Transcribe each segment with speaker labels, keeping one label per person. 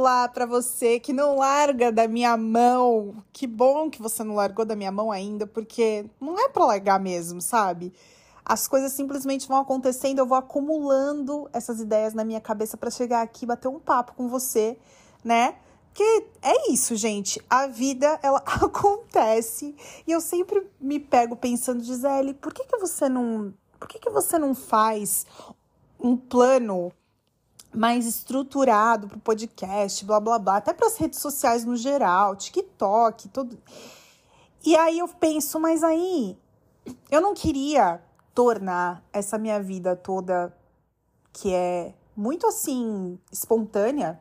Speaker 1: Olá para você que não larga da minha mão. Que bom que você não largou da minha mão ainda, porque não é para largar mesmo, sabe? As coisas simplesmente vão acontecendo, eu vou acumulando essas ideias na minha cabeça para chegar aqui bater um papo com você, né? Porque é isso, gente. A vida, ela acontece. E eu sempre me pego pensando, Gisele, por que, que você não. Por que, que você não faz um plano mais estruturado para o podcast, blá blá blá, até para as redes sociais no geral, TikTok, tudo. E aí eu penso, mas aí eu não queria tornar essa minha vida toda que é muito assim espontânea,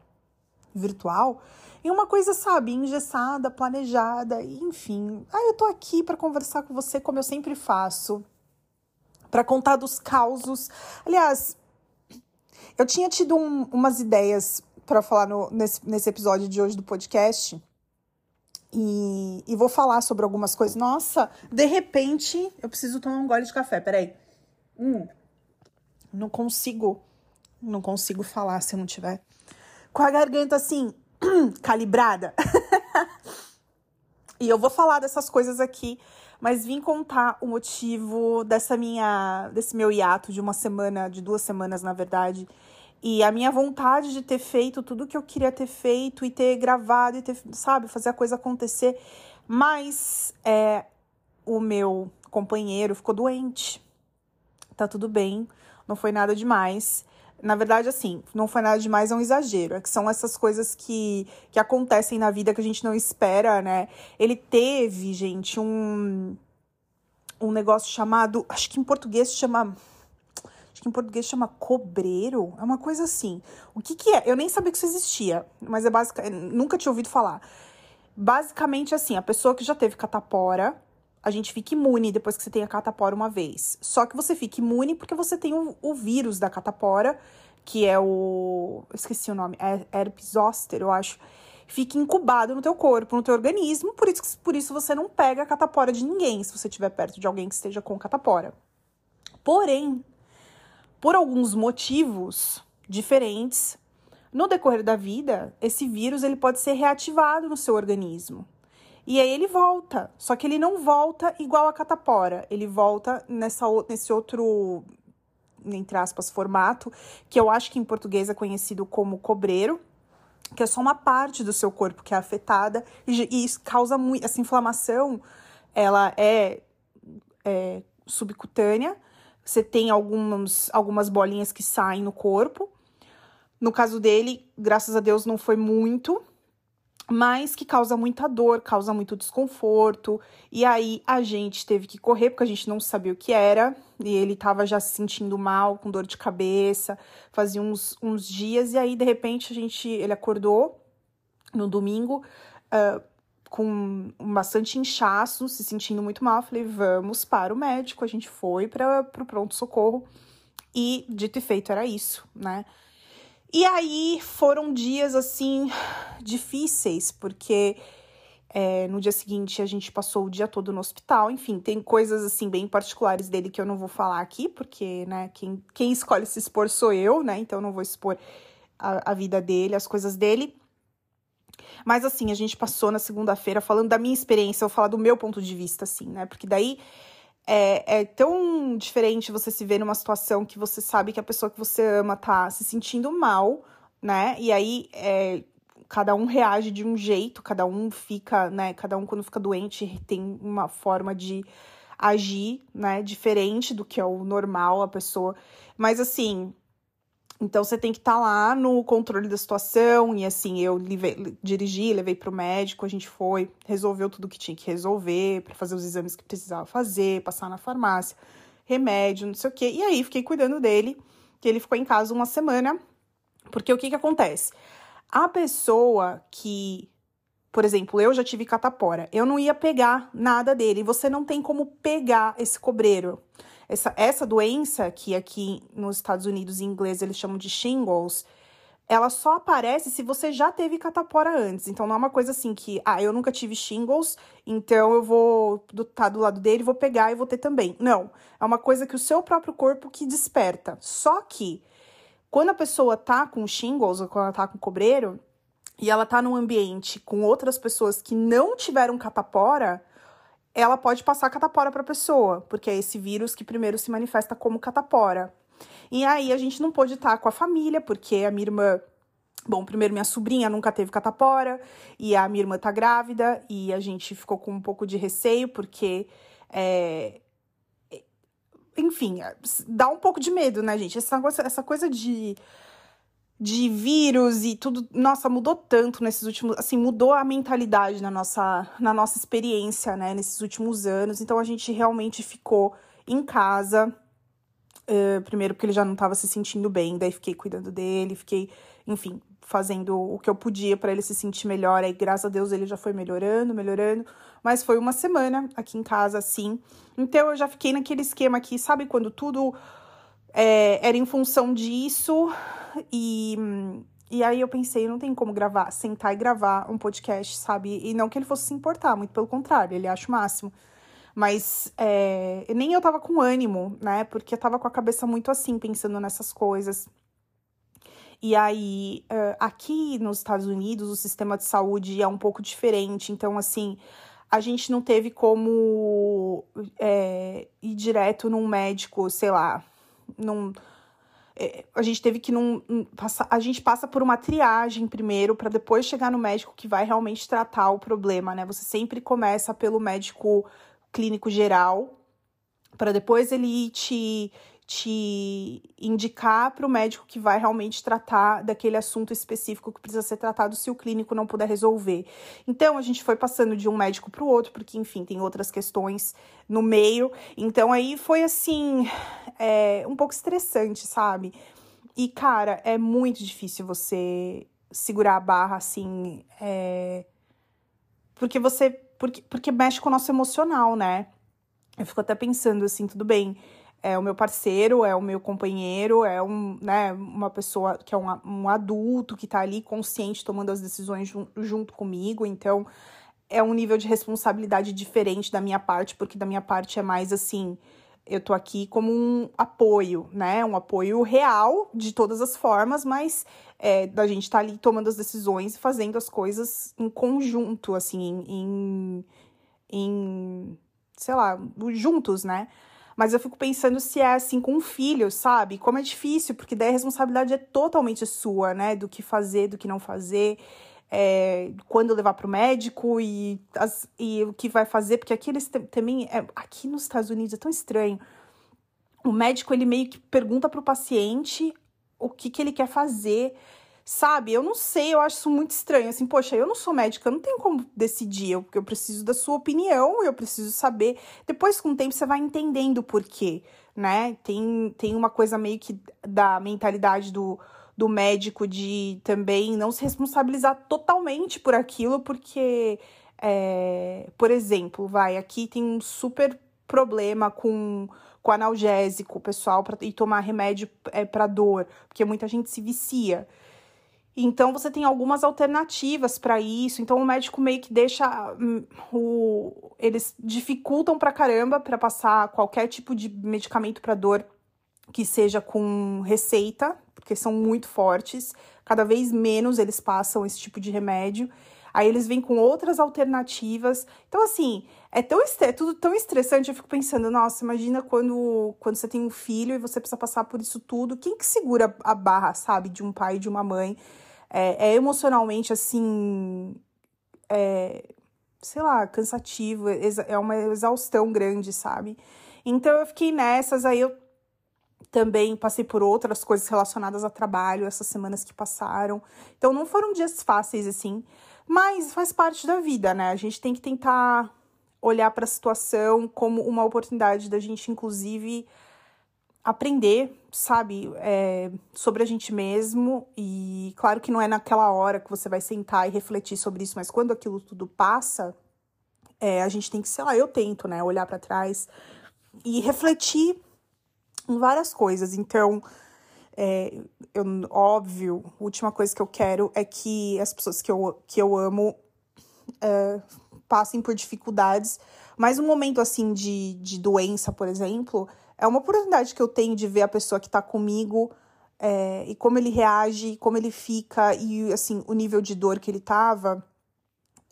Speaker 1: virtual, em uma coisa, sabe, engessada, planejada, enfim. Ah, eu tô aqui para conversar com você como eu sempre faço, para contar dos causos. Aliás, eu tinha tido um, umas ideias para falar no, nesse, nesse episódio de hoje do podcast. E, e, vou falar sobre algumas coisas. Nossa, de repente eu preciso tomar um gole de café. Peraí. Hum, não consigo. Não consigo falar se eu não tiver com a garganta assim, calibrada. e eu vou falar dessas coisas aqui mas vim contar o motivo dessa minha desse meu hiato de uma semana, de duas semanas, na verdade. E a minha vontade de ter feito tudo que eu queria ter feito e ter gravado e ter, sabe, fazer a coisa acontecer. Mas é, o meu companheiro ficou doente. Tá tudo bem, não foi nada demais. Na verdade, assim, não foi nada demais, é um exagero. É que são essas coisas que, que acontecem na vida que a gente não espera, né? Ele teve, gente, um, um negócio chamado. Acho que em português chama. Acho que em português chama cobreiro. É uma coisa assim. O que, que é? Eu nem sabia que isso existia, mas é basicamente. Nunca tinha ouvido falar. Basicamente, assim, a pessoa que já teve catapora a gente fica imune depois que você tem a catapora uma vez. Só que você fica imune porque você tem o, o vírus da catapora, que é o. Esqueci o nome, é herpes zoster, eu acho. Fica incubado no teu corpo, no teu organismo, por isso, por isso você não pega a catapora de ninguém se você estiver perto de alguém que esteja com catapora. Porém, por alguns motivos diferentes, no decorrer da vida, esse vírus ele pode ser reativado no seu organismo. E aí ele volta, só que ele não volta igual a catapora, ele volta nessa, nesse outro, entre aspas, formato, que eu acho que em português é conhecido como cobreiro, que é só uma parte do seu corpo que é afetada e, isso causa muito. Essa inflamação, ela é, é subcutânea, você tem algumas, algumas bolinhas que saem no corpo. No caso dele, graças a Deus, não foi muito, mas que causa muita dor, causa muito desconforto. E aí a gente teve que correr porque a gente não sabia o que era. E ele tava já se sentindo mal, com dor de cabeça, fazia uns, uns dias. E aí, de repente, a gente, ele acordou no domingo uh, com bastante inchaço, se sentindo muito mal. Eu falei, vamos para o médico. A gente foi para o pronto-socorro. E dito e feito, era isso, né? E aí foram dias assim difíceis, porque é, no dia seguinte a gente passou o dia todo no hospital. Enfim, tem coisas assim bem particulares dele que eu não vou falar aqui, porque né, quem, quem escolhe se expor sou eu, né? Então eu não vou expor a, a vida dele, as coisas dele. Mas assim, a gente passou na segunda-feira falando da minha experiência, eu vou falar do meu ponto de vista, assim, né? Porque daí é, é, tão diferente você se ver numa situação que você sabe que a pessoa que você ama tá se sentindo mal, né? E aí é, cada um reage de um jeito, cada um fica, né? Cada um quando fica doente tem uma forma de agir, né? Diferente do que é o normal, a pessoa. Mas assim, então você tem que estar tá lá no controle da situação e assim, eu levei, dirigi, levei para o médico, a gente foi, resolveu tudo que tinha que resolver, para fazer os exames que precisava fazer, passar na farmácia, remédio, não sei o quê. E aí fiquei cuidando dele, que ele ficou em casa uma semana, porque o que que acontece? A pessoa que por exemplo, eu já tive catapora. Eu não ia pegar nada dele. Você não tem como pegar esse cobreiro. Essa, essa doença, que aqui nos Estados Unidos em inglês eles chamam de shingles, ela só aparece se você já teve catapora antes. Então não é uma coisa assim que, ah, eu nunca tive shingles, então eu vou estar do, tá do lado dele, vou pegar e vou ter também. Não, é uma coisa que o seu próprio corpo que desperta. Só que quando a pessoa tá com shingles ou quando ela tá com cobreiro, e ela tá num ambiente com outras pessoas que não tiveram catapora, ela pode passar catapora para a pessoa, porque é esse vírus que primeiro se manifesta como catapora. E aí a gente não pôde estar com a família, porque a minha irmã Bom, primeiro minha sobrinha nunca teve catapora e a minha irmã tá grávida e a gente ficou com um pouco de receio porque é, enfim, dá um pouco de medo, né, gente? Essa essa coisa de de vírus e tudo, nossa, mudou tanto nesses últimos, assim, mudou a mentalidade na nossa, na nossa experiência, né, nesses últimos anos. Então a gente realmente ficou em casa. Uh, primeiro porque ele já não estava se sentindo bem, daí fiquei cuidando dele, fiquei, enfim, fazendo o que eu podia para ele se sentir melhor. Aí, graças a Deus, ele já foi melhorando, melhorando. Mas foi uma semana aqui em casa, assim. Então eu já fiquei naquele esquema aqui, sabe, quando tudo é, era em função disso. E, e aí eu pensei, não tem como gravar, sentar e gravar um podcast, sabe? E não que ele fosse se importar, muito pelo contrário, ele acha o máximo. Mas é, nem eu tava com ânimo, né? Porque eu tava com a cabeça muito assim, pensando nessas coisas. E aí, aqui nos Estados Unidos, o sistema de saúde é um pouco diferente. Então, assim, a gente não teve como é, ir direto num médico, sei lá, num é, a gente teve que não a gente passa por uma triagem primeiro para depois chegar no médico que vai realmente tratar o problema, né? Você sempre começa pelo médico clínico geral para depois ele te te indicar para o médico que vai realmente tratar daquele assunto específico que precisa ser tratado se o clínico não puder resolver. Então a gente foi passando de um médico para o outro, porque enfim tem outras questões no meio. Então aí foi assim é, um pouco estressante, sabe? E cara é muito difícil você segurar a barra assim, é... porque você porque, porque mexe com o nosso emocional, né? Eu fico até pensando assim, tudo bem é o meu parceiro, é o meu companheiro, é um, né, uma pessoa que é um, um adulto que tá ali consciente tomando as decisões jun junto comigo, então é um nível de responsabilidade diferente da minha parte, porque da minha parte é mais assim, eu tô aqui como um apoio, né? Um apoio real de todas as formas, mas é, da gente tá ali tomando as decisões e fazendo as coisas em conjunto, assim, em, em sei lá, juntos, né? Mas eu fico pensando se é assim com um filho, sabe? Como é difícil, porque daí a responsabilidade é totalmente sua, né? Do que fazer, do que não fazer. É, quando levar para o médico e, as, e o que vai fazer, porque aqui eles também. É, aqui nos Estados Unidos é tão estranho. O médico ele meio que pergunta para o paciente o que, que ele quer fazer. Sabe, eu não sei, eu acho isso muito estranho. Assim, poxa, eu não sou médica, eu não tenho como decidir, eu, eu preciso da sua opinião, eu preciso saber. Depois, com o tempo, você vai entendendo o porquê, né? Tem, tem uma coisa meio que da mentalidade do, do médico de também não se responsabilizar totalmente por aquilo, porque, é, por exemplo, vai, aqui tem um super problema com, com analgésico, pessoal, para ir tomar remédio é, para dor, porque muita gente se vicia. Então você tem algumas alternativas para isso. Então o médico meio que deixa hum, o eles dificultam pra caramba para passar qualquer tipo de medicamento para dor que seja com receita, porque são muito fortes. Cada vez menos eles passam esse tipo de remédio. Aí eles vêm com outras alternativas. Então, assim, é, tão, é tudo tão estressante. Eu fico pensando, nossa, imagina quando, quando você tem um filho e você precisa passar por isso tudo. Quem que segura a barra, sabe, de um pai e de uma mãe? é, é emocionalmente assim. É, sei lá, cansativo, é uma exaustão grande, sabe? Então eu fiquei nessas, aí eu também passei por outras coisas relacionadas a trabalho essas semanas que passaram. Então não foram dias fáceis assim, mas faz parte da vida, né? A gente tem que tentar olhar para a situação como uma oportunidade da gente inclusive aprender, sabe, é, sobre a gente mesmo. E claro que não é naquela hora que você vai sentar e refletir sobre isso, mas quando aquilo tudo passa, é, a gente tem que, sei lá, eu tento, né, olhar para trás e refletir em várias coisas. Então, é, eu, óbvio, a última coisa que eu quero é que as pessoas que eu, que eu amo é, passem por dificuldades. Mas um momento assim de, de doença, por exemplo, é uma oportunidade que eu tenho de ver a pessoa que tá comigo é, e como ele reage, como ele fica e assim o nível de dor que ele tava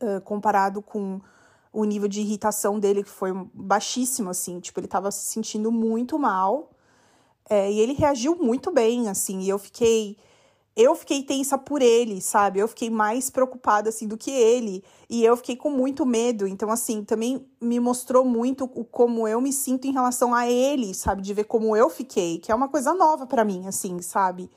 Speaker 1: uh, comparado com o nível de irritação dele que foi baixíssimo assim, tipo ele tava se sentindo muito mal é, e ele reagiu muito bem assim e eu fiquei eu fiquei tensa por ele, sabe? Eu fiquei mais preocupada assim do que ele e eu fiquei com muito medo. Então assim, também me mostrou muito o como eu me sinto em relação a ele, sabe? De ver como eu fiquei, que é uma coisa nova para mim, assim, sabe?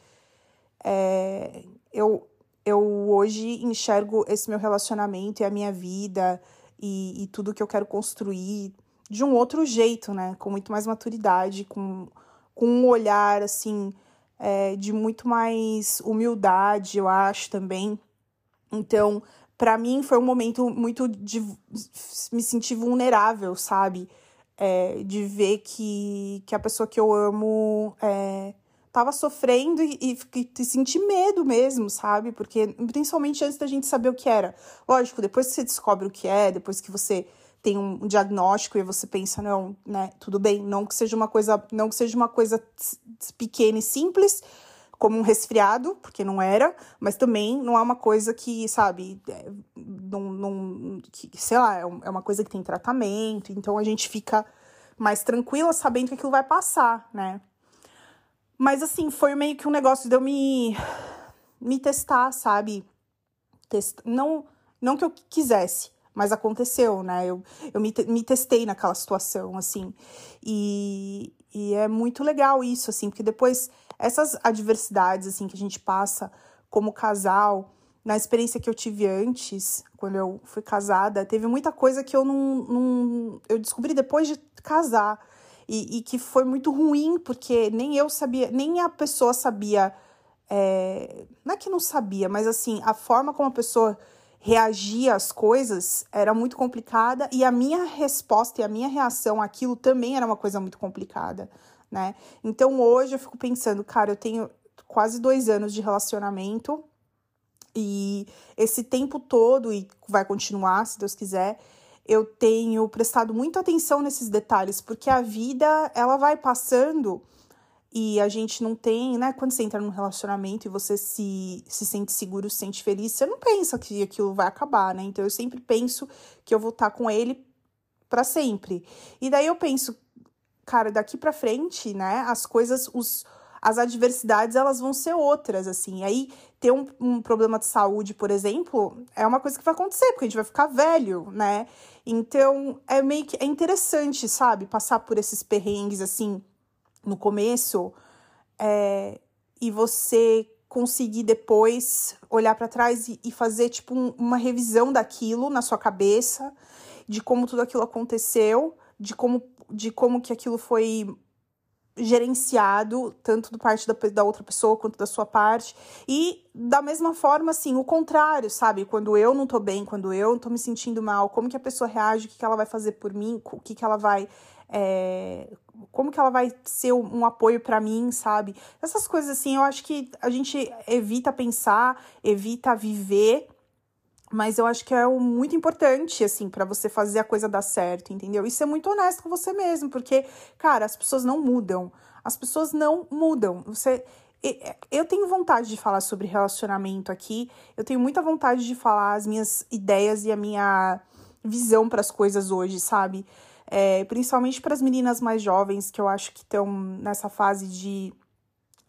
Speaker 1: É, eu eu hoje enxergo esse meu relacionamento e a minha vida e, e tudo que eu quero construir de um outro jeito, né? Com muito mais maturidade, com, com um olhar assim é, de muito mais humildade, eu acho também. Então, para mim foi um momento muito de me sentir vulnerável, sabe? É, de ver que, que a pessoa que eu amo é, tava sofrendo e, e, e sentir medo mesmo, sabe? Porque, principalmente antes da gente saber o que era. Lógico, depois que você descobre o que é, depois que você tem um diagnóstico e você pensa, não, né, tudo bem, não que seja uma coisa, não que seja uma coisa pequena e simples, como um resfriado, porque não era, mas também não é uma coisa que, sabe, é, não, não que, sei lá, é, é uma coisa que tem tratamento, então a gente fica mais tranquila sabendo que aquilo vai passar, né? Mas assim, foi meio que um negócio de eu me, me testar, sabe? Test... Não, não que eu quisesse, mas aconteceu, né? Eu, eu me, me testei naquela situação, assim. E, e é muito legal isso, assim, porque depois essas adversidades, assim, que a gente passa como casal, na experiência que eu tive antes, quando eu fui casada, teve muita coisa que eu não. não eu descobri depois de casar. E, e, que foi muito ruim, porque nem eu sabia, nem a pessoa sabia. É, não é que não sabia, mas assim, a forma como a pessoa reagir às coisas era muito complicada e a minha resposta e a minha reação àquilo também era uma coisa muito complicada, né? Então hoje eu fico pensando, cara, eu tenho quase dois anos de relacionamento e esse tempo todo, e vai continuar, se Deus quiser, eu tenho prestado muita atenção nesses detalhes, porque a vida ela vai passando e a gente não tem, né? Quando você entra num relacionamento e você se, se sente seguro, se sente feliz, você não pensa que aquilo vai acabar, né? Então eu sempre penso que eu vou estar com ele para sempre. E daí eu penso, cara, daqui para frente, né? As coisas, os, as adversidades, elas vão ser outras, assim. Aí ter um, um problema de saúde, por exemplo, é uma coisa que vai acontecer, porque a gente vai ficar velho, né? Então é meio que é interessante, sabe? Passar por esses perrengues assim no começo é, e você conseguir depois olhar para trás e, e, fazer tipo um, uma revisão daquilo na sua cabeça, de como tudo aquilo aconteceu, de como, de como que aquilo foi gerenciado, tanto do parte da, da outra pessoa quanto da sua parte. E da mesma forma, assim, o contrário, sabe? Quando eu não tô bem, quando eu não tô me sentindo mal, como que a pessoa reage, o que, que ela vai fazer por mim, o que, que ela vai. É, como que ela vai ser um apoio para mim, sabe? Essas coisas assim, eu acho que a gente evita pensar, evita viver, mas eu acho que é muito importante, assim, para você fazer a coisa dar certo, entendeu? E ser muito honesto com você mesmo, porque, cara, as pessoas não mudam. As pessoas não mudam. Você. Eu tenho vontade de falar sobre relacionamento aqui, eu tenho muita vontade de falar as minhas ideias e a minha visão para as coisas hoje, sabe? É, principalmente para as meninas mais jovens que eu acho que estão nessa fase de,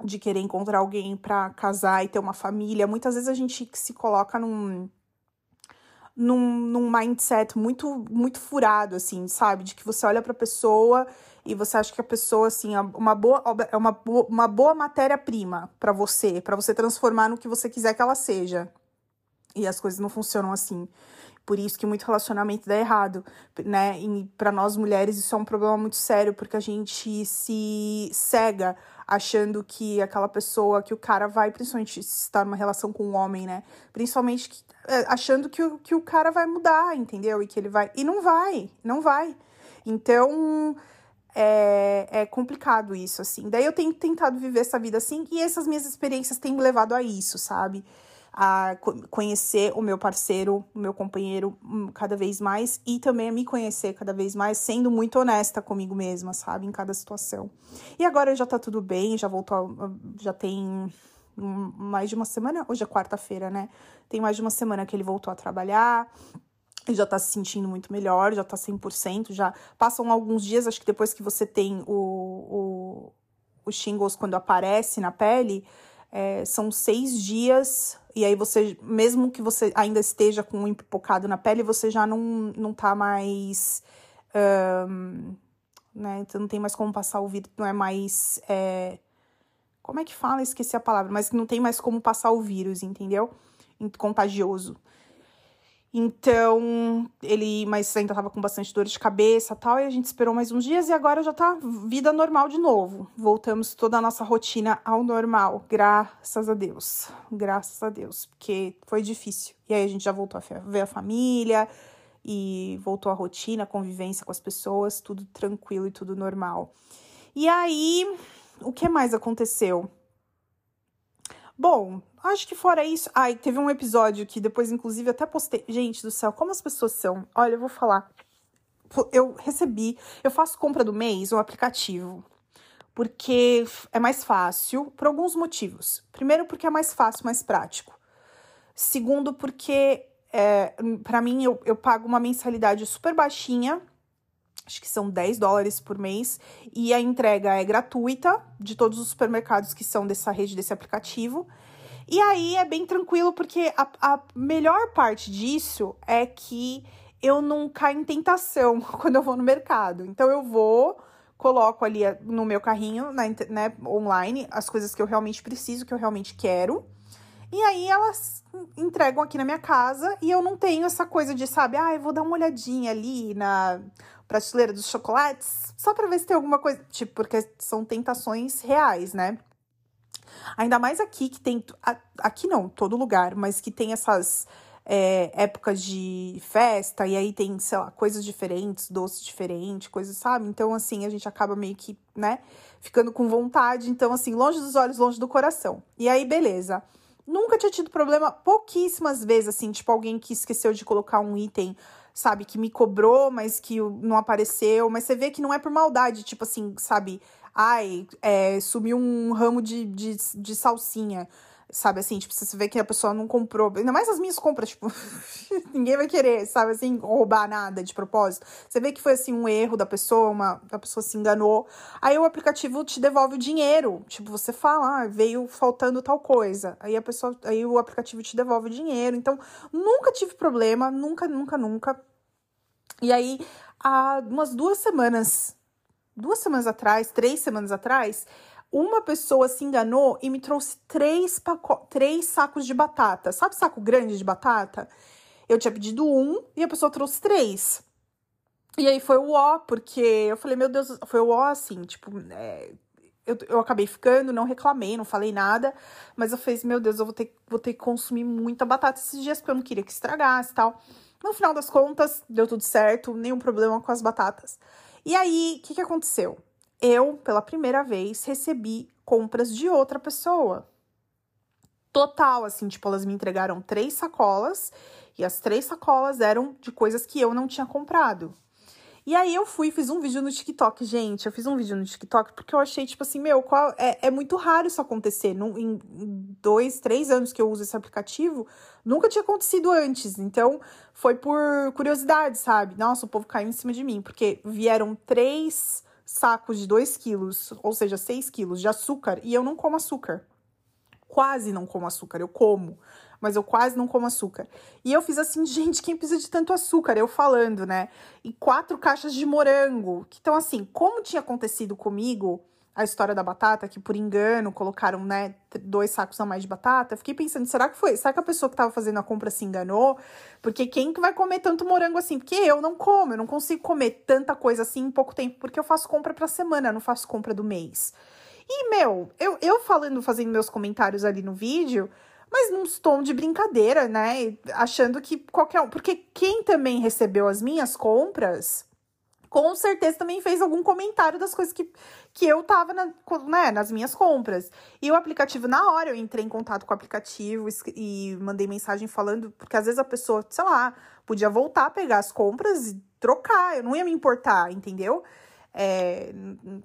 Speaker 1: de querer encontrar alguém para casar e ter uma família. Muitas vezes a gente se coloca num, num, num mindset muito, muito furado, assim, sabe? De que você olha para a pessoa e você acha que a pessoa, assim, é uma boa, é uma, uma boa matéria-prima para você, para você transformar no que você quiser que ela seja. E as coisas não funcionam assim. Por isso que muito relacionamento dá errado, né? E para nós mulheres isso é um problema muito sério, porque a gente se cega achando que aquela pessoa, que o cara vai, principalmente se está numa relação com um homem, né? Principalmente que, é, achando que o, que o cara vai mudar, entendeu? E que ele vai. E não vai, não vai. Então. É, é complicado isso, assim. Daí eu tenho tentado viver essa vida assim, e essas minhas experiências têm me levado a isso, sabe? A conhecer o meu parceiro, o meu companheiro hum, cada vez mais e também a me conhecer cada vez mais, sendo muito honesta comigo mesma, sabe, em cada situação. E agora já tá tudo bem, já voltou, já tem mais de uma semana, hoje é quarta-feira, né? Tem mais de uma semana que ele voltou a trabalhar. Ele já tá se sentindo muito melhor, já tá 100%, já passam alguns dias, acho que depois que você tem o, o, o shingles quando aparece na pele, é, são seis dias, e aí você, mesmo que você ainda esteja com um empipocado na pele, você já não, não tá mais. Um, né? Então não tem mais como passar o vírus, não é mais. É, como é que fala? Esqueci a palavra, mas não tem mais como passar o vírus, entendeu? Contagioso. Então, ele, mas ainda tava com bastante dor de cabeça tal, e a gente esperou mais uns dias e agora já tá vida normal de novo. Voltamos toda a nossa rotina ao normal, graças a Deus. Graças a Deus, porque foi difícil. E aí a gente já voltou a ver a família e voltou a rotina, a convivência com as pessoas, tudo tranquilo e tudo normal. E aí, o que mais aconteceu? Bom, acho que fora isso. Ai, teve um episódio que depois, inclusive, até postei. Gente do céu, como as pessoas são. Olha, eu vou falar. Eu recebi. Eu faço compra do mês, um aplicativo. Porque é mais fácil, por alguns motivos. Primeiro, porque é mais fácil, mais prático. Segundo, porque é, para mim eu, eu pago uma mensalidade super baixinha acho que são 10 dólares por mês, e a entrega é gratuita de todos os supermercados que são dessa rede, desse aplicativo. E aí é bem tranquilo, porque a, a melhor parte disso é que eu não caio em tentação quando eu vou no mercado. Então eu vou, coloco ali no meu carrinho, na, né, online, as coisas que eu realmente preciso, que eu realmente quero. E aí elas entregam aqui na minha casa e eu não tenho essa coisa de, sabe, ah, eu vou dar uma olhadinha ali na prateleira dos chocolates, só para ver se tem alguma coisa, tipo, porque são tentações reais, né? Ainda mais aqui que tem, aqui não, todo lugar, mas que tem essas é, épocas de festa e aí tem, sei lá, coisas diferentes, doces diferentes, coisas, sabe? Então, assim, a gente acaba meio que, né, ficando com vontade. Então, assim, longe dos olhos, longe do coração. E aí, beleza. Nunca tinha tido problema, pouquíssimas vezes, assim, tipo, alguém que esqueceu de colocar um item sabe, que me cobrou, mas que não apareceu. Mas você vê que não é por maldade, tipo assim, sabe? Ai, é, sumiu um ramo de, de, de salsinha. Sabe assim, tipo, você vê que a pessoa não comprou. Ainda mais as minhas compras, tipo, ninguém vai querer, sabe assim, roubar nada de propósito. Você vê que foi assim um erro da pessoa, uma, a pessoa se enganou. Aí o aplicativo te devolve o dinheiro. Tipo, você fala, ah, veio faltando tal coisa. Aí a pessoa, aí o aplicativo te devolve o dinheiro. Então, nunca tive problema, nunca, nunca, nunca. E aí, há umas duas semanas, duas semanas atrás, três semanas atrás, uma pessoa se enganou e me trouxe três, paco três sacos de batata. Sabe saco grande de batata? Eu tinha pedido um e a pessoa trouxe três. E aí foi o ó, porque eu falei, meu Deus, foi o ó assim, tipo, é, eu, eu acabei ficando, não reclamei, não falei nada, mas eu fiz, meu Deus, eu vou ter, vou ter que consumir muita batata esses dias, porque eu não queria que estragasse e tal. No final das contas, deu tudo certo, nenhum problema com as batatas. E aí, o que, que aconteceu? Eu, pela primeira vez, recebi compras de outra pessoa. Total, assim, tipo, elas me entregaram três sacolas e as três sacolas eram de coisas que eu não tinha comprado. E aí eu fui fiz um vídeo no TikTok, gente. Eu fiz um vídeo no TikTok porque eu achei, tipo assim, meu, qual, é, é muito raro isso acontecer. Num, em dois, três anos que eu uso esse aplicativo, nunca tinha acontecido antes. Então, foi por curiosidade, sabe? Nossa, o povo caiu em cima de mim, porque vieram três sacos de 2 quilos, ou seja, 6 quilos de açúcar, e eu não como açúcar. Quase não como açúcar, eu como, mas eu quase não como açúcar. E eu fiz assim, gente, quem precisa de tanto açúcar? Eu falando, né? E quatro caixas de morango. Então, assim, como tinha acontecido comigo, a história da batata, que por engano colocaram, né, dois sacos a mais de batata, fiquei pensando, será que foi? Será que a pessoa que tava fazendo a compra se enganou? Porque quem que vai comer tanto morango assim? Porque eu não como, eu não consigo comer tanta coisa assim em pouco tempo, porque eu faço compra pra semana, não faço compra do mês. E, meu, eu, eu falando, fazendo meus comentários ali no vídeo, mas num tom de brincadeira, né? Achando que qualquer um. Porque quem também recebeu as minhas compras com certeza também fez algum comentário das coisas que, que eu tava na, né, nas minhas compras. E o aplicativo, na hora, eu entrei em contato com o aplicativo e mandei mensagem falando, porque às vezes a pessoa, sei lá, podia voltar a pegar as compras e trocar, eu não ia me importar, entendeu? É,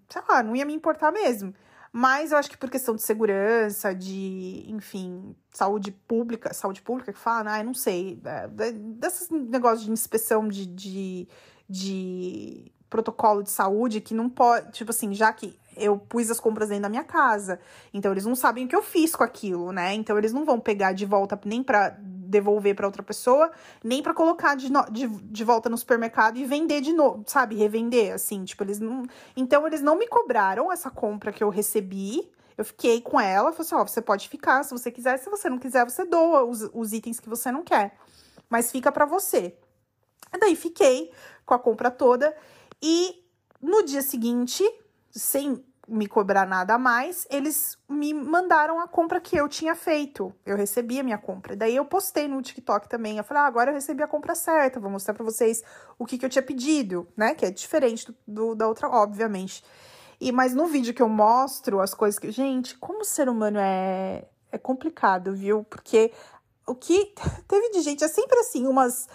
Speaker 1: sei lá, não ia me importar mesmo. Mas eu acho que por questão de segurança, de, enfim, saúde pública, saúde pública que fala, eu não sei, é, desses negócios de inspeção de, de, de protocolo de saúde que não pode, tipo assim, já que eu pus as compras dentro da minha casa, então eles não sabem o que eu fiz com aquilo, né? Então eles não vão pegar de volta nem para devolver para outra pessoa, nem para colocar de, no, de, de volta no supermercado e vender de novo, sabe? Revender, assim, tipo, eles não. Então eles não me cobraram essa compra que eu recebi. Eu fiquei com ela, falei assim: ó, você pode ficar se você quiser, se você não quiser, você doa os, os itens que você não quer. Mas fica para você. Daí fiquei com a compra toda. E no dia seguinte, sem me cobrar nada a mais, eles me mandaram a compra que eu tinha feito. Eu recebi a minha compra. Daí eu postei no TikTok também. Eu falei, ah, agora eu recebi a compra certa, vou mostrar para vocês o que, que eu tinha pedido, né? Que é diferente do, do, da outra, obviamente. E mas no vídeo que eu mostro as coisas que. Gente, como o ser humano é, é complicado, viu? Porque o que teve de gente é sempre assim, umas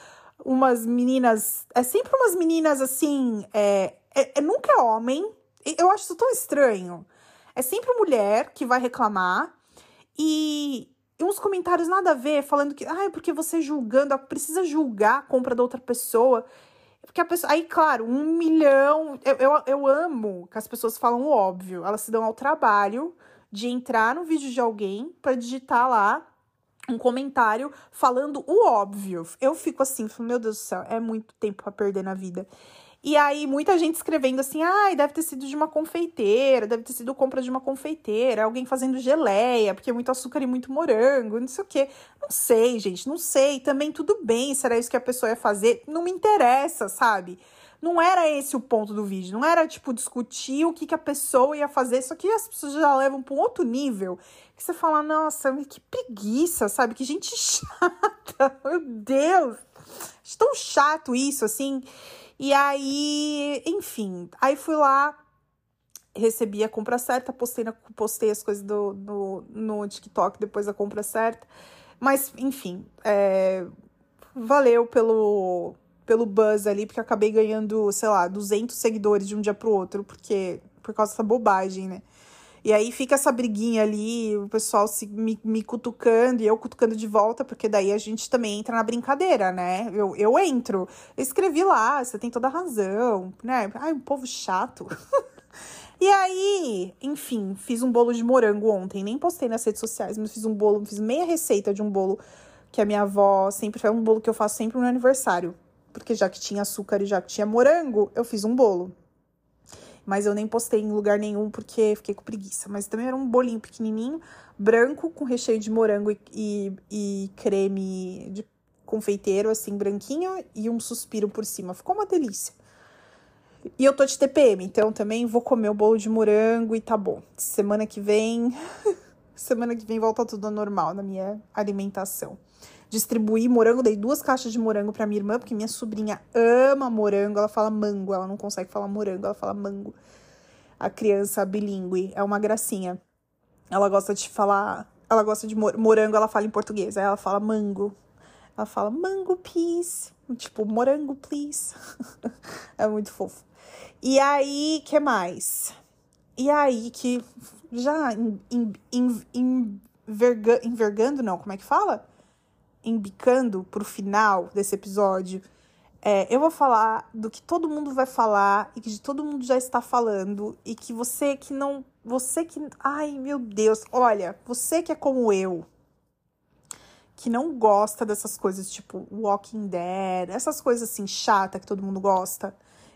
Speaker 1: umas meninas. É sempre umas meninas assim. É, é, é, nunca é homem. Eu acho isso tão estranho. É sempre mulher que vai reclamar. E, uns comentários nada a ver, falando que. Ah, é porque você julgando, precisa julgar a compra da outra pessoa. Porque a pessoa. Aí, claro, um milhão. Eu, eu, eu amo que as pessoas falam o óbvio. Elas se dão ao trabalho de entrar no vídeo de alguém para digitar lá um comentário falando o óbvio. Eu fico assim, meu Deus do céu, é muito tempo para perder na vida. E aí, muita gente escrevendo assim, ai, ah, deve ter sido de uma confeiteira, deve ter sido compra de uma confeiteira, alguém fazendo geleia, porque é muito açúcar e muito morango, não sei o quê. Não sei, gente, não sei. Também tudo bem, será isso que a pessoa ia fazer? Não me interessa, sabe? Não era esse o ponto do vídeo. Não era, tipo, discutir o que, que a pessoa ia fazer. Só que as pessoas já levam para um outro nível. Que você fala, nossa, que preguiça, sabe? Que gente chata. Meu Deus. Acho tão chato isso, assim. E aí, enfim. Aí fui lá, recebi a compra certa, postei, na, postei as coisas do, no, no TikTok depois da compra certa. Mas, enfim, é, valeu pelo, pelo buzz ali, porque acabei ganhando, sei lá, 200 seguidores de um dia pro outro, porque por causa dessa bobagem, né? E aí fica essa briguinha ali, o pessoal se, me, me cutucando e eu cutucando de volta, porque daí a gente também entra na brincadeira, né? Eu, eu entro. Eu escrevi lá, você tem toda a razão, né? Ai, um povo chato. e aí, enfim, fiz um bolo de morango ontem. Nem postei nas redes sociais, mas fiz um bolo, fiz meia receita de um bolo que a minha avó sempre faz, um bolo que eu faço sempre no aniversário porque já que tinha açúcar e já que tinha morango, eu fiz um bolo. Mas eu nem postei em lugar nenhum porque fiquei com preguiça. Mas também era um bolinho pequenininho, branco, com recheio de morango e, e, e creme de confeiteiro, assim, branquinho, e um suspiro por cima. Ficou uma delícia. E eu tô de TPM, então também vou comer o bolo de morango e tá bom. Semana que vem. semana que vem volta tudo ao normal na minha alimentação distribuir morango. Dei duas caixas de morango para minha irmã, porque minha sobrinha ama morango. Ela fala mango, ela não consegue falar morango, ela fala mango. A criança bilíngue é uma gracinha. Ela gosta de falar. Ela gosta de morango, ela fala em português. Aí ela fala mango. Ela fala mango, please. Tipo, morango, please. é muito fofo. E aí, que mais? E aí que já envergando, não, como é que fala? Embicando pro final desse episódio, é, eu vou falar do que todo mundo vai falar e que todo mundo já está falando e que você que não. Você que. Ai, meu Deus. Olha, você que é como eu, que não gosta dessas coisas tipo Walking Dead, essas coisas assim chata que todo mundo gosta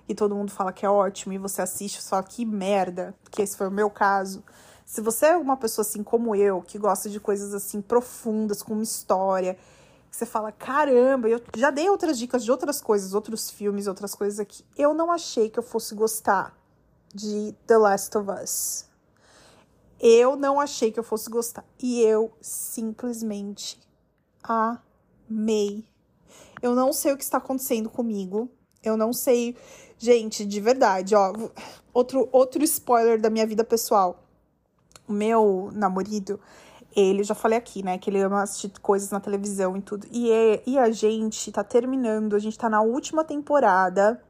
Speaker 1: e todo mundo fala que é ótimo e você assiste só que merda, que esse foi o meu caso. Se você é uma pessoa assim como eu, que gosta de coisas assim profundas, com uma história, você fala, caramba, eu já dei outras dicas de outras coisas, outros filmes, outras coisas aqui. Eu não achei que eu fosse gostar de The Last of Us. Eu não achei que eu fosse gostar. E eu simplesmente amei. Eu não sei o que está acontecendo comigo. Eu não sei. Gente, de verdade, ó. Outro, outro spoiler da minha vida pessoal. O meu namorado, ele, já falei aqui, né, que ele ama assistir coisas na televisão e tudo. E, é, e a gente tá terminando, a gente tá na última temporada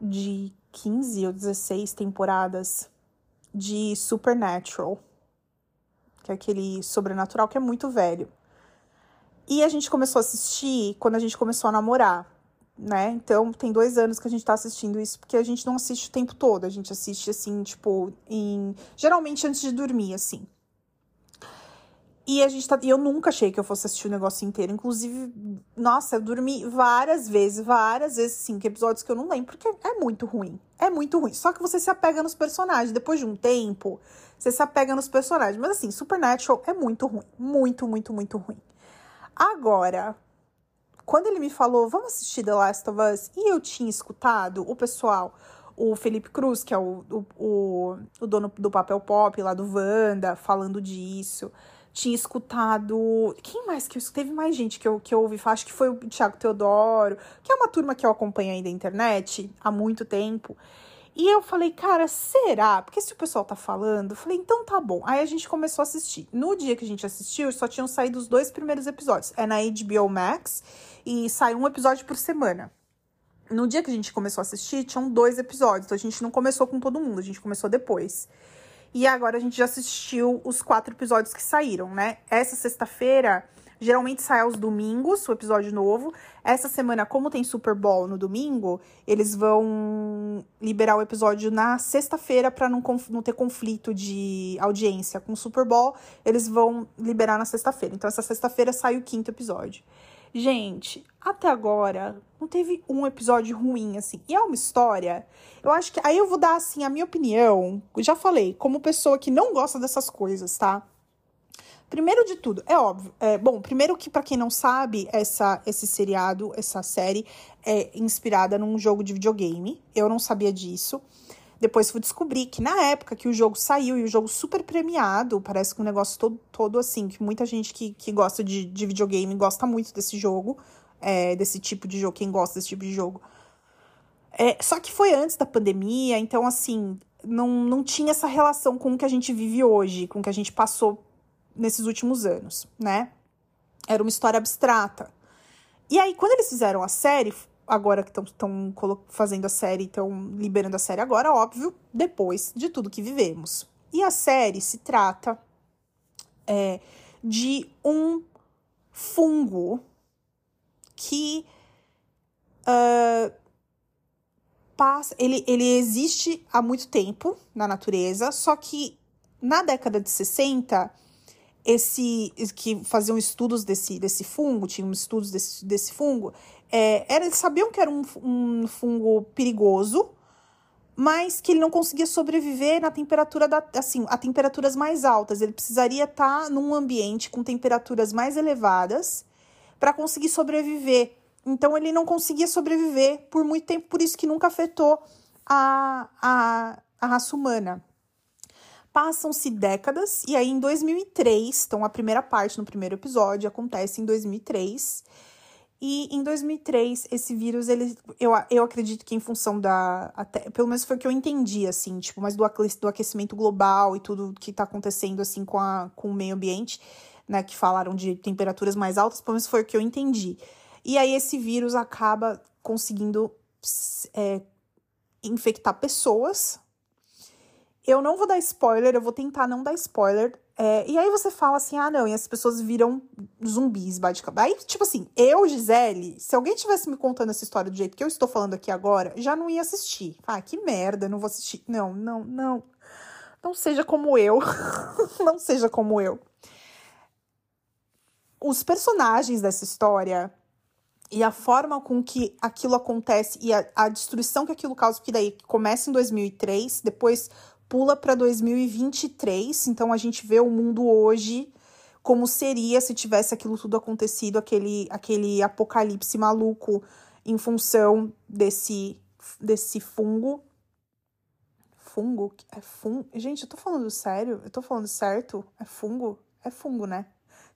Speaker 1: de 15 ou 16 temporadas de Supernatural, que é aquele sobrenatural que é muito velho. E a gente começou a assistir quando a gente começou a namorar, né? Então tem dois anos que a gente tá assistindo isso, porque a gente não assiste o tempo todo, a gente assiste assim, tipo, em. Geralmente antes de dormir, assim. E a gente tá. E eu nunca achei que eu fosse assistir o negócio inteiro. Inclusive, nossa, eu dormi várias vezes, várias vezes, sim, que episódios que eu não lembro, porque é muito ruim. É muito ruim. Só que você se apega nos personagens. Depois de um tempo, você se apega nos personagens. Mas assim, Supernatural é muito ruim. Muito, muito, muito ruim. Agora, quando ele me falou, vamos assistir The Last of Us, e eu tinha escutado o pessoal, o Felipe Cruz, que é o, o, o, dono do Papel Pop lá do Wanda, falando disso tinha escutado. Quem mais que eu Teve mais gente que eu, que eu ouvi falar, acho que foi o Thiago Teodoro, que é uma turma que eu acompanho aí da internet há muito tempo. E eu falei, cara, será? Porque se o pessoal tá falando, eu falei, então tá bom. Aí a gente começou a assistir. No dia que a gente assistiu, só tinham saído os dois primeiros episódios. É na HBO Max e sai um episódio por semana. No dia que a gente começou a assistir, tinham dois episódios. Então a gente não começou com todo mundo, a gente começou depois. E agora a gente já assistiu os quatro episódios que saíram, né? Essa sexta-feira, geralmente sai aos domingos o episódio novo. Essa semana, como tem Super Bowl no domingo, eles vão liberar o episódio na sexta-feira para não, não ter conflito de audiência com o Super Bowl. Eles vão liberar na sexta-feira. Então, essa sexta-feira sai o quinto episódio. Gente, até agora não teve um episódio ruim, assim. E é uma história. Eu acho que. Aí eu vou dar, assim, a minha opinião. Já falei, como pessoa que não gosta dessas coisas, tá? Primeiro de tudo, é óbvio. É, bom, primeiro que, para quem não sabe, essa, esse seriado, essa série, é inspirada num jogo de videogame. Eu não sabia disso. Depois fui descobrir que na época que o jogo saiu, e o jogo super premiado, parece que um negócio todo, todo assim, que muita gente que, que gosta de, de videogame gosta muito desse jogo, é, desse tipo de jogo, quem gosta desse tipo de jogo. É, só que foi antes da pandemia, então assim, não, não tinha essa relação com o que a gente vive hoje, com o que a gente passou nesses últimos anos, né? Era uma história abstrata. E aí, quando eles fizeram a série, agora que estão fazendo a série, estão liberando a série agora, óbvio, depois de tudo que vivemos. E a série se trata é, de um fungo que uh, passa. Ele, ele existe há muito tempo na natureza, só que na década de 60 esse que faziam estudos desse, desse fungo, tinham estudos desse, desse fungo, é, era, eles sabiam que era um, um fungo perigoso, mas que ele não conseguia sobreviver na temperatura da, assim, a temperaturas mais altas. Ele precisaria estar num ambiente com temperaturas mais elevadas para conseguir sobreviver. Então ele não conseguia sobreviver por muito tempo, por isso que nunca afetou a, a, a raça humana. Passam-se décadas, e aí em 2003, então a primeira parte no primeiro episódio acontece em 2003. E em 2003, esse vírus, ele, eu, eu acredito que em função da. Até, pelo menos foi o que eu entendi, assim, tipo, mas do, do aquecimento global e tudo que tá acontecendo, assim, com, a, com o meio ambiente, né, que falaram de temperaturas mais altas, pelo menos foi o que eu entendi. E aí esse vírus acaba conseguindo é, infectar pessoas, eu não vou dar spoiler, eu vou tentar não dar spoiler. É, e aí você fala assim, ah, não, e as pessoas viram zumbis, basicamente. Aí, tipo assim, eu, Gisele, se alguém tivesse me contando essa história do jeito que eu estou falando aqui agora, já não ia assistir. Ah, que merda, não vou assistir. Não, não, não. Não seja como eu. não seja como eu. Os personagens dessa história e a forma com que aquilo acontece e a, a destruição que aquilo causa, porque daí começa em 2003, depois pula para 2023, então a gente vê o mundo hoje como seria se tivesse aquilo tudo acontecido, aquele, aquele apocalipse maluco em função desse, desse fungo. Fungo? É fungo? Gente, eu tô falando sério? Eu tô falando certo? É fungo? É fungo, né?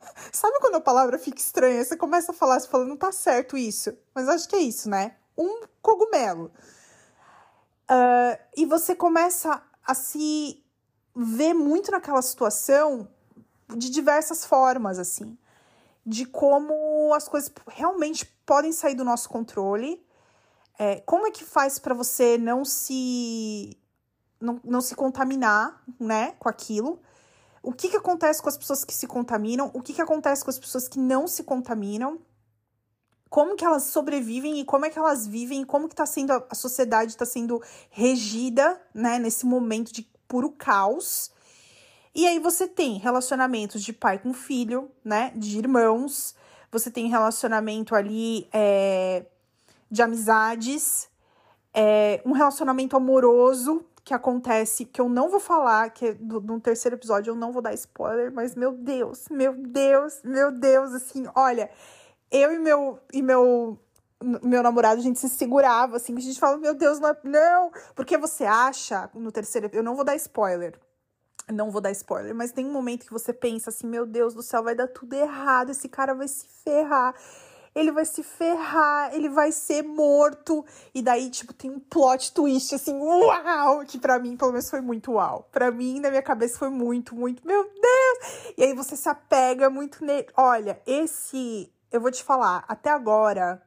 Speaker 1: Sabe quando a palavra fica estranha? Você começa a falar, você fala, não tá certo isso. Mas acho que é isso, né? um cogumelo. Uh, e você começa a se ver muito naquela situação de diversas formas, assim. De como as coisas realmente podem sair do nosso controle. É, como é que faz para você não se não, não se contaminar, né, com aquilo? O que, que acontece com as pessoas que se contaminam? O que, que acontece com as pessoas que não se contaminam? Como que elas sobrevivem e como é que elas vivem? Como que tá sendo a, a sociedade está sendo regida, né, nesse momento de puro caos? E aí você tem relacionamentos de pai com filho, né? De irmãos. Você tem relacionamento ali é, de amizades. É, um relacionamento amoroso que acontece, que eu não vou falar, que é do, no terceiro episódio eu não vou dar spoiler, mas meu Deus, meu Deus, meu Deus, assim, olha, eu e meu, e meu meu namorado, a gente se segurava, assim, a gente fala, meu Deus, não, é, não, porque você acha, no terceiro, eu não vou dar spoiler, não vou dar spoiler, mas tem um momento que você pensa assim, meu Deus do céu, vai dar tudo errado, esse cara vai se ferrar. Ele vai se ferrar, ele vai ser morto. E daí, tipo, tem um plot twist, assim, uau! Que pra mim, pelo menos, foi muito uau. Pra mim, na minha cabeça, foi muito, muito, meu Deus! E aí você se apega muito nele. Olha, esse, eu vou te falar, até agora,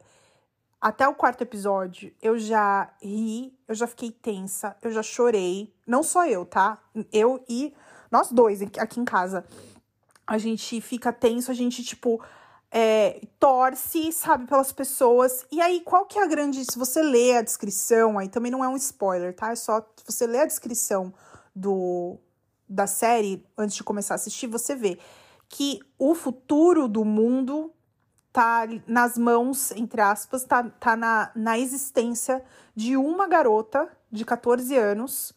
Speaker 1: até o quarto episódio, eu já ri, eu já fiquei tensa, eu já chorei. Não só eu, tá? Eu e nós dois aqui em casa. A gente fica tenso, a gente, tipo, é, torce, sabe, pelas pessoas. E aí, qual que é a grande. Se você lê a descrição, aí também não é um spoiler, tá? É só se você lê a descrição do, da série antes de começar a assistir, você vê que o futuro do mundo tá nas mãos, entre aspas, tá, tá na, na existência de uma garota de 14 anos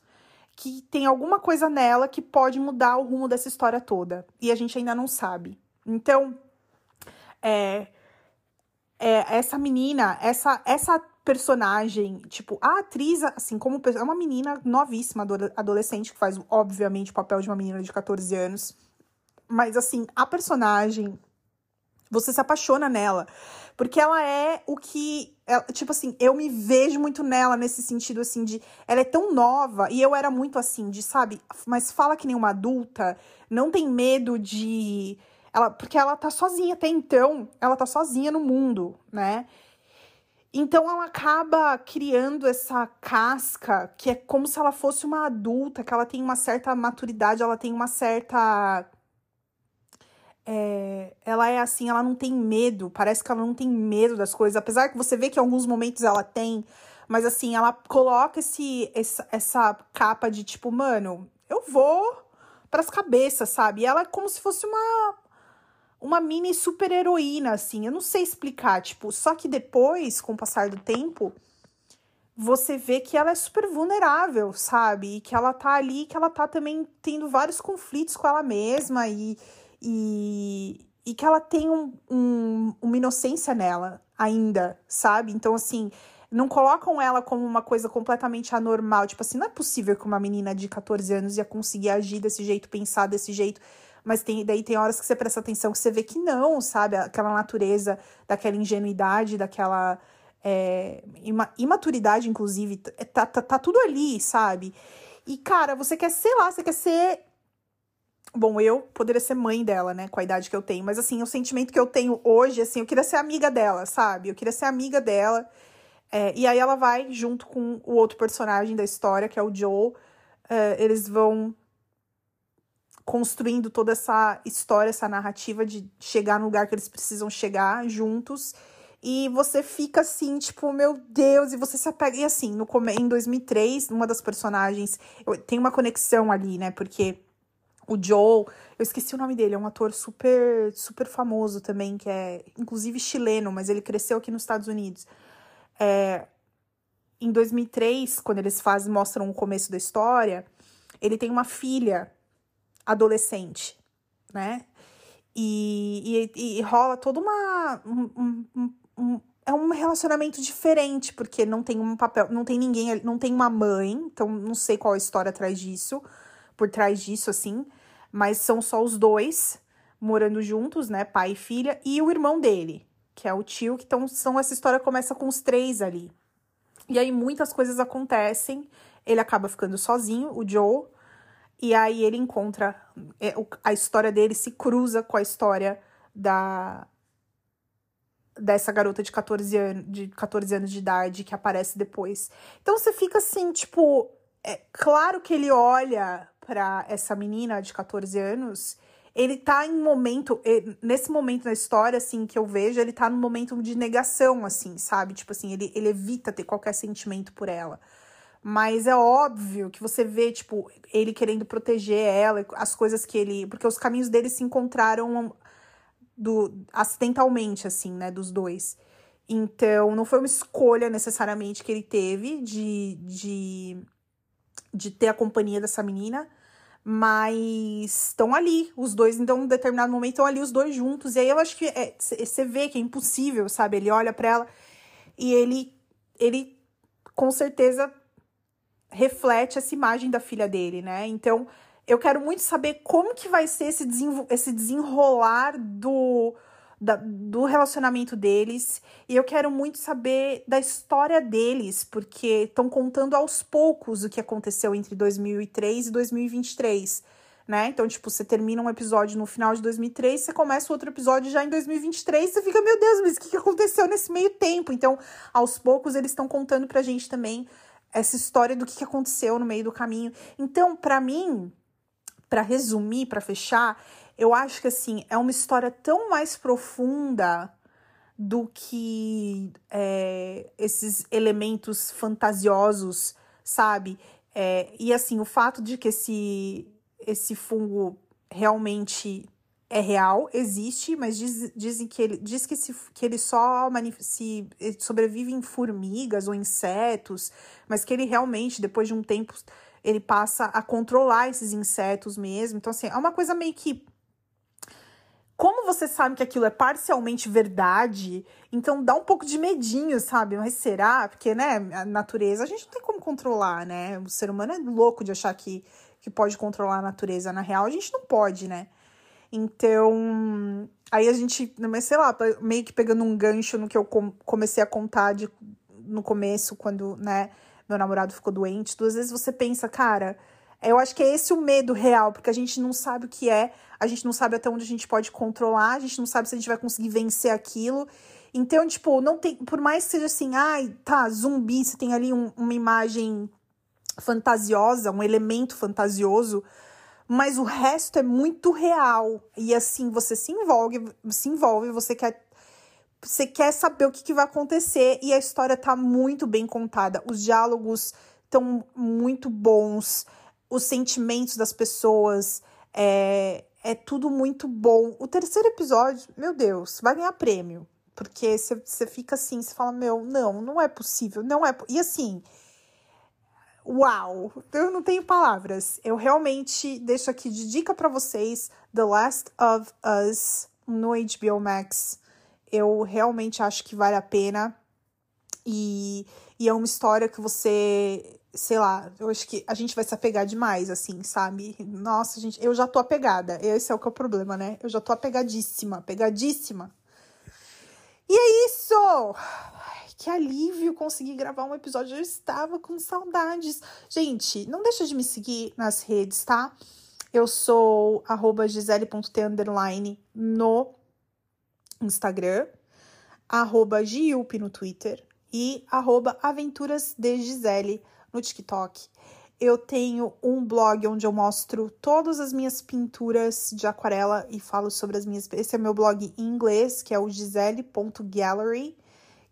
Speaker 1: que tem alguma coisa nela que pode mudar o rumo dessa história toda. E a gente ainda não sabe. Então, é, é essa menina, essa, essa personagem, tipo, a atriz, assim, como é uma menina novíssima, adolescente, que faz, obviamente, o papel de uma menina de 14 anos. Mas, assim, a personagem você se apaixona nela. Porque ela é o que. É, tipo assim, eu me vejo muito nela nesse sentido, assim, de. Ela é tão nova, e eu era muito assim, de, sabe? Mas fala que nem uma adulta, não tem medo de. Ela, porque ela tá sozinha até então, ela tá sozinha no mundo, né? Então ela acaba criando essa casca que é como se ela fosse uma adulta, que ela tem uma certa maturidade, ela tem uma certa é, ela é assim, ela não tem medo, parece que ela não tem medo das coisas, apesar que você vê que em alguns momentos ela tem, mas assim, ela coloca esse, essa, essa capa de tipo, mano, eu vou pras cabeças, sabe? E ela é como se fosse uma uma mini super heroína, assim, eu não sei explicar, tipo, só que depois, com o passar do tempo, você vê que ela é super vulnerável, sabe? E que ela tá ali, que ela tá também tendo vários conflitos com ela mesma e e, e que ela tem um, um, uma inocência nela ainda, sabe? Então, assim, não colocam ela como uma coisa completamente anormal. Tipo assim, não é possível que uma menina de 14 anos ia conseguir agir desse jeito, pensar desse jeito. Mas tem, daí tem horas que você presta atenção que você vê que não, sabe? Aquela natureza, daquela ingenuidade, daquela é, imaturidade, inclusive. Tá, tá, tá tudo ali, sabe? E, cara, você quer, sei lá, você quer ser Bom, eu poderia ser mãe dela, né, com a idade que eu tenho, mas assim, o sentimento que eu tenho hoje, assim, eu queria ser amiga dela, sabe? Eu queria ser amiga dela. É, e aí ela vai junto com o outro personagem da história, que é o Joe. É, eles vão construindo toda essa história, essa narrativa de chegar no lugar que eles precisam chegar juntos. E você fica assim, tipo, meu Deus, e você se apega. E assim, no, em 2003, uma das personagens. Tem uma conexão ali, né? Porque o Joe, eu esqueci o nome dele, é um ator super super famoso também, que é inclusive chileno, mas ele cresceu aqui nos Estados Unidos. É, em 2003, quando eles fazem mostram o começo da história, ele tem uma filha adolescente, né? E, e, e rola toda uma um, um, um, é um relacionamento diferente, porque não tem um papel, não tem ninguém, não tem uma mãe, então não sei qual a história atrás disso por trás disso, assim. Mas são só os dois morando juntos, né? Pai e filha, e o irmão dele, que é o tio, que então são essa história começa com os três ali, E aí muitas coisas acontecem. Ele acaba ficando sozinho, o Joe. E aí ele encontra. É, a história dele se cruza com a história da. Dessa garota de 14 anos, de 14 anos de idade que aparece depois. Então você fica assim, tipo. É claro que ele olha para essa menina de 14 anos ele tá em momento, nesse momento na história, assim, que eu vejo, ele tá num momento de negação, assim, sabe? Tipo assim, ele, ele evita ter qualquer sentimento por ela. Mas é óbvio que você vê, tipo, ele querendo proteger ela, as coisas que ele. Porque os caminhos dele se encontraram do, acidentalmente, assim, né, dos dois. Então, não foi uma escolha necessariamente que ele teve de, de, de ter a companhia dessa menina mas estão ali, os dois, então, em um determinado momento, estão ali os dois juntos. E aí eu acho que você é, vê que é impossível, sabe? Ele olha para ela e ele, ele com certeza reflete essa imagem da filha dele, né? Então, eu quero muito saber como que vai ser esse, esse desenrolar do da, do relacionamento deles. E eu quero muito saber da história deles, porque estão contando aos poucos o que aconteceu entre 2003 e 2023. Né? Então, tipo, você termina um episódio no final de 2003, você começa outro episódio já em 2023, você fica, meu Deus, mas o que aconteceu nesse meio tempo? Então, aos poucos, eles estão contando pra gente também essa história do que aconteceu no meio do caminho. Então, para mim, para resumir, para fechar, eu acho que assim é uma história tão mais profunda do que é, esses elementos fantasiosos, sabe? É, e assim, o fato de que esse, esse fungo realmente é real, existe, mas diz, dizem que ele diz que, se, que ele só se sobrevive em formigas ou insetos, mas que ele realmente, depois de um tempo, ele passa a controlar esses insetos mesmo. Então, assim, é uma coisa meio que como você sabe que aquilo é parcialmente verdade, então dá um pouco de medinho, sabe? Mas será? Porque, né, a natureza a gente não tem como controlar, né? O ser humano é louco de achar que, que pode controlar a natureza. Na real, a gente não pode, né? Então, aí a gente, mas sei lá, meio que pegando um gancho no que eu comecei a contar de, no começo, quando, né, meu namorado ficou doente, duas vezes você pensa, cara, eu acho que é esse o medo real, porque a gente não sabe o que é, a gente não sabe até onde a gente pode controlar, a gente não sabe se a gente vai conseguir vencer aquilo. Então, tipo, não tem. Por mais que seja assim, ai, tá, zumbi, você tem ali um, uma imagem fantasiosa, um elemento fantasioso, mas o resto é muito real. E assim, você se envolve, se envolve, você quer. Você quer saber o que, que vai acontecer e a história tá muito bem contada. Os diálogos estão muito bons, os sentimentos das pessoas. É, é tudo muito bom. O terceiro episódio, meu Deus, vai ganhar prêmio. Porque você fica assim, você fala, meu, não, não é possível, não é. E assim, uau, eu não tenho palavras. Eu realmente deixo aqui de dica para vocês The Last of Us no HBO Max. Eu realmente acho que vale a pena. E, e é uma história que você sei lá, eu acho que a gente vai se apegar demais, assim, sabe? Nossa, gente, eu já tô apegada. Esse é o que é o problema, né? Eu já tô apegadíssima, apegadíssima. E é isso! Ai, que alívio conseguir gravar um episódio. Eu estava com saudades. Gente, não deixa de me seguir nas redes, tá? Eu sou arroba gisele.t no Instagram, arroba no Twitter e arroba aventuras de Gisele no TikTok. Eu tenho um blog onde eu mostro todas as minhas pinturas de aquarela e falo sobre as minhas. Esse é meu blog em inglês, que é o gisele.gallery,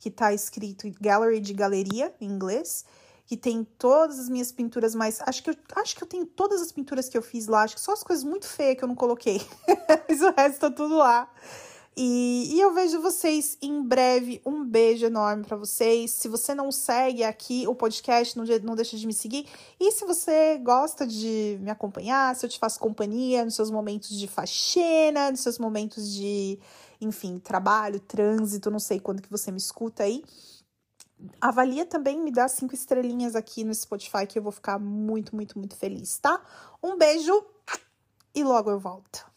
Speaker 1: que tá escrito gallery de galeria em inglês, que tem todas as minhas pinturas mais. Acho que eu, acho que eu tenho todas as pinturas que eu fiz lá, acho que só as coisas muito feias que eu não coloquei. Mas o resto tá tudo lá. E, e, eu vejo vocês em breve. Um beijo enorme para vocês. Se você não segue aqui o podcast, não, não deixa de me seguir. E se você gosta de me acompanhar, se eu te faço companhia nos seus momentos de faxina, nos seus momentos de, enfim, trabalho, trânsito, não sei quando que você me escuta aí. Avalia também, me dá cinco estrelinhas aqui no Spotify que eu vou ficar muito, muito, muito feliz, tá? Um beijo e logo eu volto.